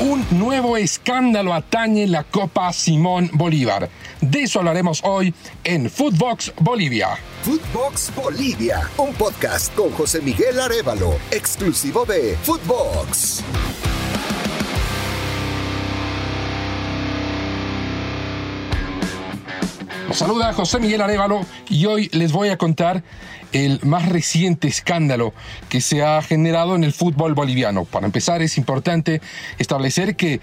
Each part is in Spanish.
Un nuevo escándalo atañe la Copa Simón Bolívar. De eso hablaremos hoy en Footbox Bolivia. Footbox Bolivia, un podcast con José Miguel Arevalo, exclusivo de Footbox. Los saluda José Miguel Arevalo y hoy les voy a contar el más reciente escándalo que se ha generado en el fútbol boliviano. Para empezar, es importante establecer que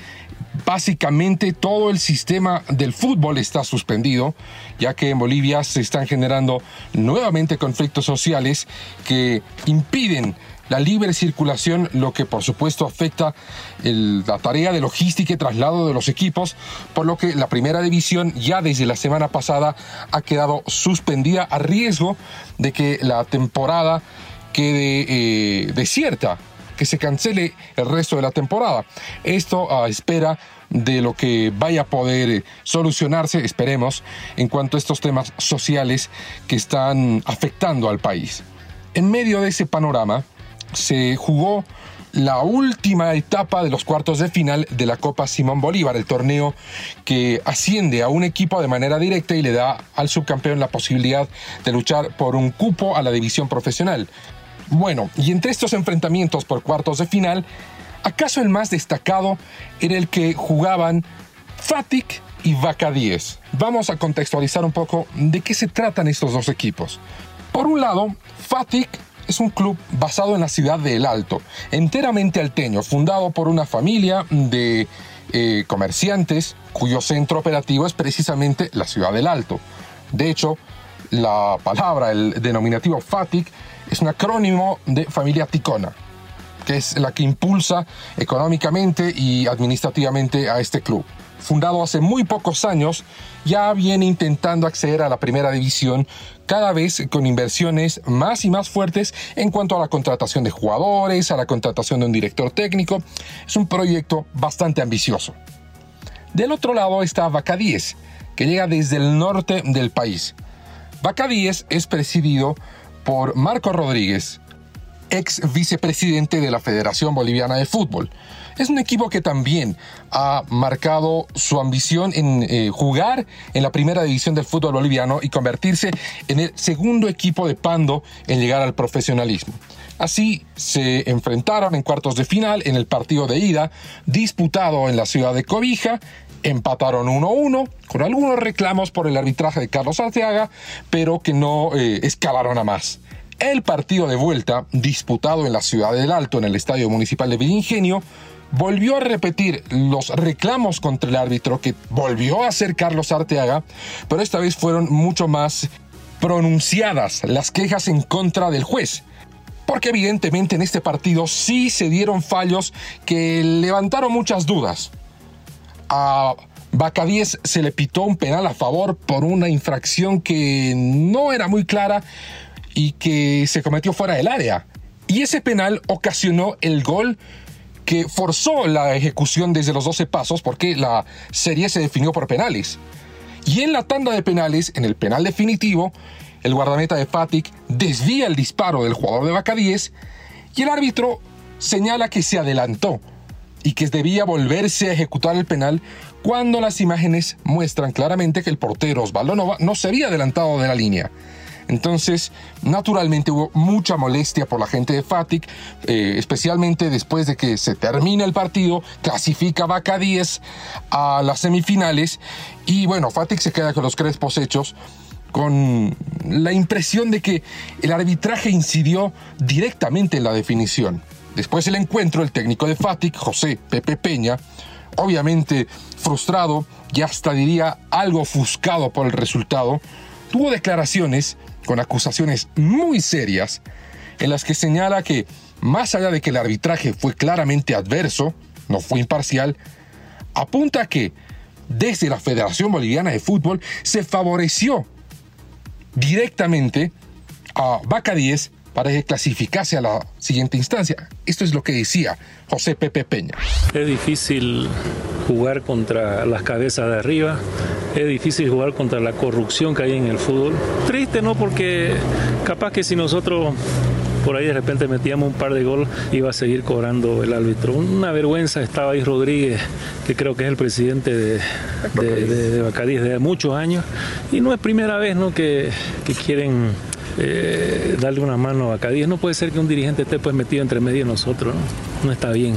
básicamente todo el sistema del fútbol está suspendido, ya que en Bolivia se están generando nuevamente conflictos sociales que impiden la libre circulación, lo que por supuesto afecta la tarea de logística y traslado de los equipos, por lo que la primera división ya desde la semana pasada ha quedado suspendida a riesgo de que la temporada quede eh, desierta, que se cancele el resto de la temporada. Esto a espera de lo que vaya a poder eh, solucionarse, esperemos, en cuanto a estos temas sociales que están afectando al país. En medio de ese panorama, se jugó la última etapa de los cuartos de final de la Copa Simón Bolívar, el torneo que asciende a un equipo de manera directa y le da al subcampeón la posibilidad de luchar por un cupo a la división profesional. Bueno, y entre estos enfrentamientos por cuartos de final, ¿acaso el más destacado era el que jugaban Fatic y Vaca 10? Vamos a contextualizar un poco de qué se tratan estos dos equipos. Por un lado, Fatic es un club basado en la ciudad de El Alto, enteramente alteño, fundado por una familia de eh, comerciantes cuyo centro operativo es precisamente la ciudad del Alto. De hecho, la palabra, el denominativo FATIC, es un acrónimo de familia ticona, que es la que impulsa económicamente y administrativamente a este club fundado hace muy pocos años, ya viene intentando acceder a la primera división cada vez con inversiones más y más fuertes en cuanto a la contratación de jugadores, a la contratación de un director técnico. Es un proyecto bastante ambicioso. Del otro lado está 10, que llega desde el norte del país. 10 es presidido por Marco Rodríguez, ex vicepresidente de la Federación Boliviana de Fútbol. Es un equipo que también ha marcado su ambición en eh, jugar en la primera división del fútbol boliviano y convertirse en el segundo equipo de Pando en llegar al profesionalismo. Así se enfrentaron en cuartos de final en el partido de ida, disputado en la ciudad de Cobija, empataron 1-1 con algunos reclamos por el arbitraje de Carlos Arteaga, pero que no eh, escalaron a más. El partido de vuelta, disputado en la ciudad del Alto, en el Estadio Municipal de Villingenio, volvió a repetir los reclamos contra el árbitro que volvió a hacer Carlos Arteaga, pero esta vez fueron mucho más pronunciadas las quejas en contra del juez. Porque evidentemente en este partido sí se dieron fallos que levantaron muchas dudas. A 10 se le pitó un penal a favor por una infracción que no era muy clara, y que se cometió fuera del área. Y ese penal ocasionó el gol que forzó la ejecución desde los 12 pasos porque la serie se definió por penales. Y en la tanda de penales, en el penal definitivo, el guardameta de Fatic desvía el disparo del jugador de Vaca 10 y el árbitro señala que se adelantó y que debía volverse a ejecutar el penal cuando las imágenes muestran claramente que el portero Osvaldo Nova no se había adelantado de la línea. Entonces, naturalmente hubo mucha molestia por la gente de Fatic, eh, especialmente después de que se termina el partido, clasifica Vaca 10 a las semifinales y bueno, Fatic se queda con los crespos hechos con la impresión de que el arbitraje incidió directamente en la definición. Después del encuentro, el técnico de Fatic, José Pepe Peña, obviamente frustrado y hasta diría algo ofuscado por el resultado, tuvo declaraciones con acusaciones muy serias en las que señala que, más allá de que el arbitraje fue claramente adverso, no fue imparcial, apunta que desde la Federación Boliviana de Fútbol se favoreció directamente a Vaca 10 para que clasificase a la siguiente instancia. Esto es lo que decía José Pepe Peña. Es difícil jugar contra las cabezas de arriba, es difícil jugar contra la corrupción que hay en el fútbol. Triste, ¿no? Porque capaz que si nosotros por ahí de repente metíamos un par de gol, iba a seguir cobrando el árbitro. Una vergüenza, estaba ahí Rodríguez, que creo que es el presidente de, de, Bacadís de muchos años, y no es primera vez ¿no? que, quieren eh, darle una mano a Bacadíes. No puede ser que un dirigente esté pues metido entre medio de nosotros, ¿no? no está bien.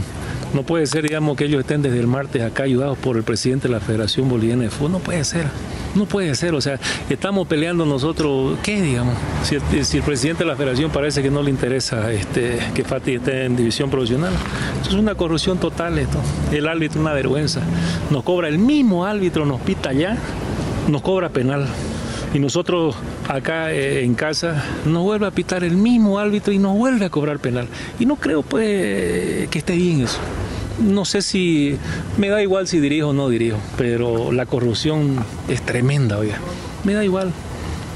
No puede ser, digamos, que ellos estén desde el martes acá ayudados por el presidente de la Federación Boliviana de Fútbol. No puede ser. No puede ser. O sea, estamos peleando nosotros, ¿qué, digamos? Si el, presidente de la Federación parece que no le interesa este, que Fati esté en división profesional. Eso es una corrupción total esto. El árbitro una vergüenza. Nos cobra el mismo árbitro, nos pita allá, nos cobra penal. Y nosotros acá eh, en casa nos vuelve a pitar el mismo árbitro y nos vuelve a cobrar penal. Y no creo pues que esté bien eso. No sé si me da igual si dirijo o no dirijo, pero la corrupción es tremenda, oiga. Me da igual.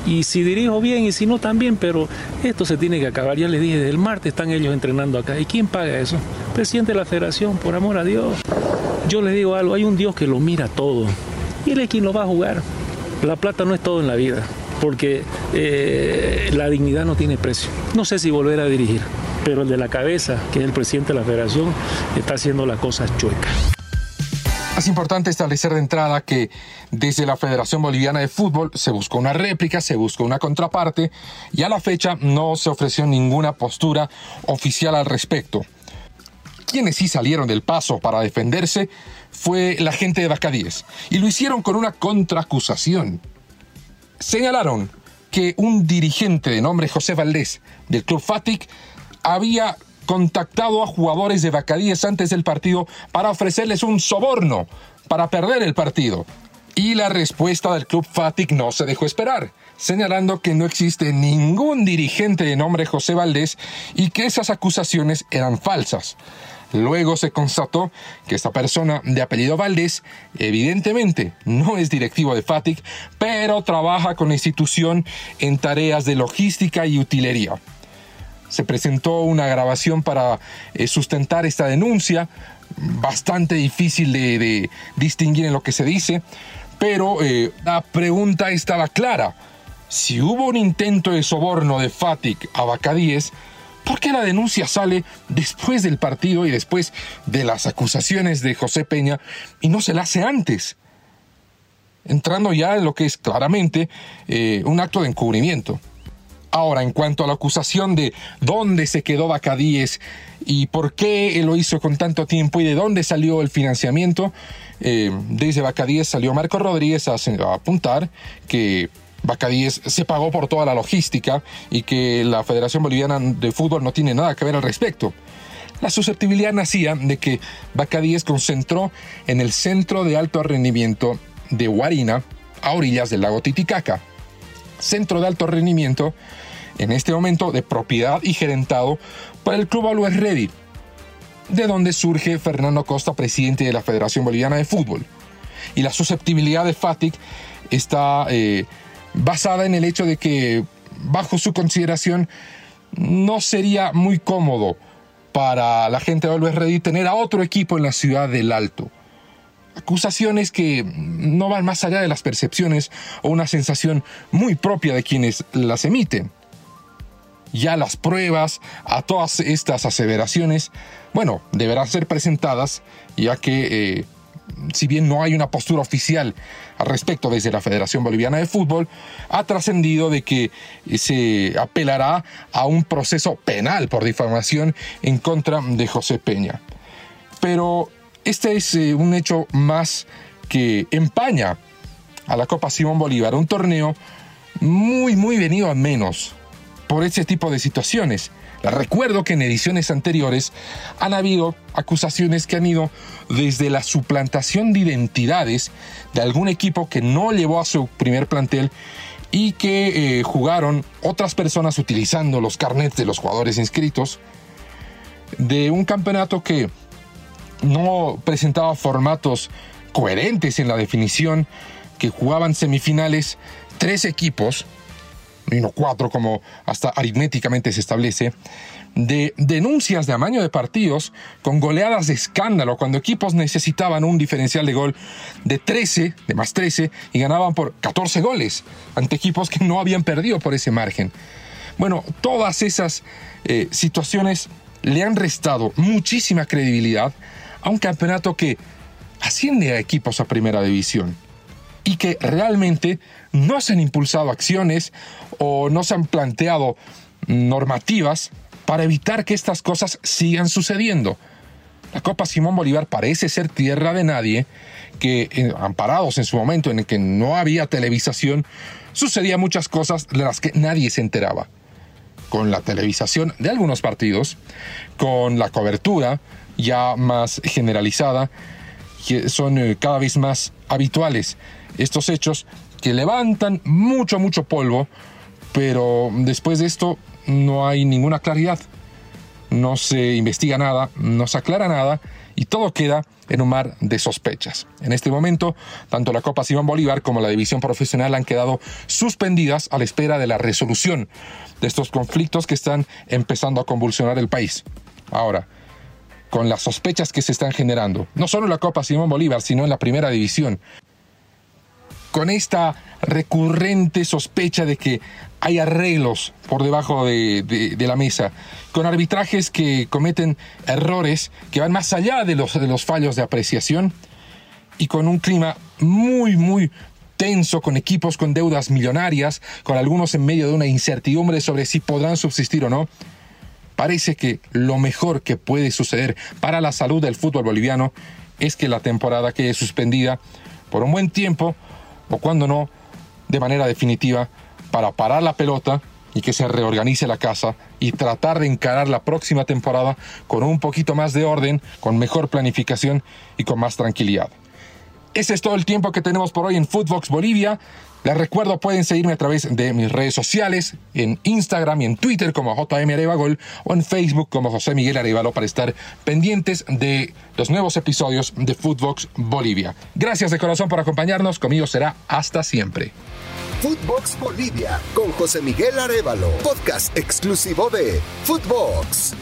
Y si dirijo bien y si no también, pero esto se tiene que acabar. Ya les dije, desde el martes están ellos entrenando acá. ¿Y quién paga eso? Presidente de la federación, por amor a Dios. Yo les digo algo, hay un Dios que lo mira todo. Y él es quien lo va a jugar. La plata no es todo en la vida porque eh, la dignidad no tiene precio. No sé si volver a dirigir, pero el de la cabeza, que es el presidente de la federación, está haciendo las cosas chuecas. Es importante establecer de entrada que desde la Federación Boliviana de Fútbol se buscó una réplica, se buscó una contraparte y a la fecha no se ofreció ninguna postura oficial al respecto. Quienes sí salieron del paso para defenderse fue la gente de Bacadíes y lo hicieron con una contraacusación señalaron que un dirigente de nombre José Valdés del Club Fatic había contactado a jugadores de Bacadíes antes del partido para ofrecerles un soborno para perder el partido. Y la respuesta del Club Fatic no se dejó esperar, señalando que no existe ningún dirigente de nombre José Valdés y que esas acusaciones eran falsas. Luego se constató que esta persona de apellido Valdés evidentemente no es directivo de FATIC, pero trabaja con la institución en tareas de logística y utilería. Se presentó una grabación para eh, sustentar esta denuncia, bastante difícil de, distinguir en lo que se dice, pero eh, la pregunta estaba clara. Si hubo un intento de soborno de FATIC a ¿Por qué la denuncia sale después del partido y después de las acusaciones de José Peña y no se la hace antes? Entrando ya en lo que es claramente eh, un acto de encubrimiento. Ahora, en cuanto a la acusación de dónde se quedó Bacadíes y por qué lo hizo con tanto tiempo y de dónde salió el financiamiento, eh, desde Bacadíes salió Marco Rodríguez a apuntar que Bacadíes se pagó por toda la logística y que la Federación Boliviana de Fútbol no tiene nada que ver al respecto. La susceptibilidad nacía de que Bacadíes concentró en el centro de alto rendimiento de Guarina, a orillas del lago Titicaca. Centro de alto rendimiento, en este momento de propiedad y gerentado por el Club Always Ready, de donde surge Fernando Costa, presidente de la Federación Boliviana de Fútbol. Y la susceptibilidad de FATIC está eh, basada en el hecho de que, bajo su consideración, no sería muy cómodo para la gente de Always Ready tener a otro equipo en la ciudad del Alto. Acusaciones que no van más allá de las percepciones o una sensación muy propia de quienes las emiten. Ya las pruebas a todas estas aseveraciones, bueno, deberán ser presentadas, ya que eh, si bien no hay una postura oficial al respecto desde la Federación Boliviana de Fútbol, ha trascendido de que se apelará a un proceso penal por difamación en contra de José Peña. Pero este es eh, un hecho más que empaña a la Copa Simón Bolívar, un torneo muy, muy venido a menos por ese tipo de situaciones. Recuerdo que en ediciones anteriores han habido acusaciones que han ido desde la suplantación de identidades de algún equipo que no llevó a su primer plantel y que eh, jugaron otras personas utilizando los carnets de los jugadores inscritos de un campeonato que no presentaba formatos coherentes en la definición, que jugaban semifinales tres equipos y no cuatro como hasta aritméticamente se establece, de denuncias de amaño de partidos con goleadas de escándalo cuando equipos necesitaban un diferencial de gol de 13, de más 13, y ganaban por 14 goles ante equipos que no habían perdido por ese margen. Bueno, todas esas eh, situaciones le han restado muchísima credibilidad a un campeonato que asciende a equipos a primera división y que realmente no se han impulsado acciones o no se han planteado normativas para evitar que estas cosas sigan sucediendo. La Copa Simón Bolívar parece ser tierra de nadie, que eh, amparados en su momento en el que no había televisación, sucedían muchas cosas de las que nadie se enteraba. Con la televisación de algunos partidos, con la cobertura ya más generalizada, que son eh, cada vez más habituales. Estos hechos que levantan mucho, mucho polvo, pero después de esto no hay ninguna claridad, no se investiga nada, no se aclara nada y todo queda en un mar de sospechas. En este momento, tanto la Copa Simón Bolívar como la división profesional han quedado suspendidas a la espera de la resolución de estos conflictos que están empezando a convulsionar el país. Ahora, con las sospechas que se están generando, no solo en la Copa Simón Bolívar, sino en la primera división, con esta recurrente sospecha de que hay arreglos por debajo de, la mesa, con arbitrajes que cometen errores que van más allá de los, de los fallos de apreciación y con un clima muy, muy tenso, con equipos con deudas millonarias, con algunos en medio de una incertidumbre sobre si podrán subsistir o no. Parece que lo mejor que puede suceder para la salud del fútbol boliviano es que la temporada quede suspendida por un buen tiempo o cuando no, de manera definitiva, para parar la pelota y que se reorganice la casa y tratar de encarar la próxima temporada con un poquito más de orden, con mejor planificación y con más tranquilidad. Ese es todo el tiempo que tenemos por hoy en Footbox Bolivia. Les recuerdo, pueden seguirme a través de mis redes sociales, en Instagram y en Twitter como JM Arevagol o en Facebook como José Miguel Arevalo para estar pendientes de los nuevos episodios de Footbox Bolivia. Gracias de corazón por acompañarnos. Conmigo será hasta siempre. Footbox Bolivia con José Miguel Arevalo, podcast exclusivo de Footbox.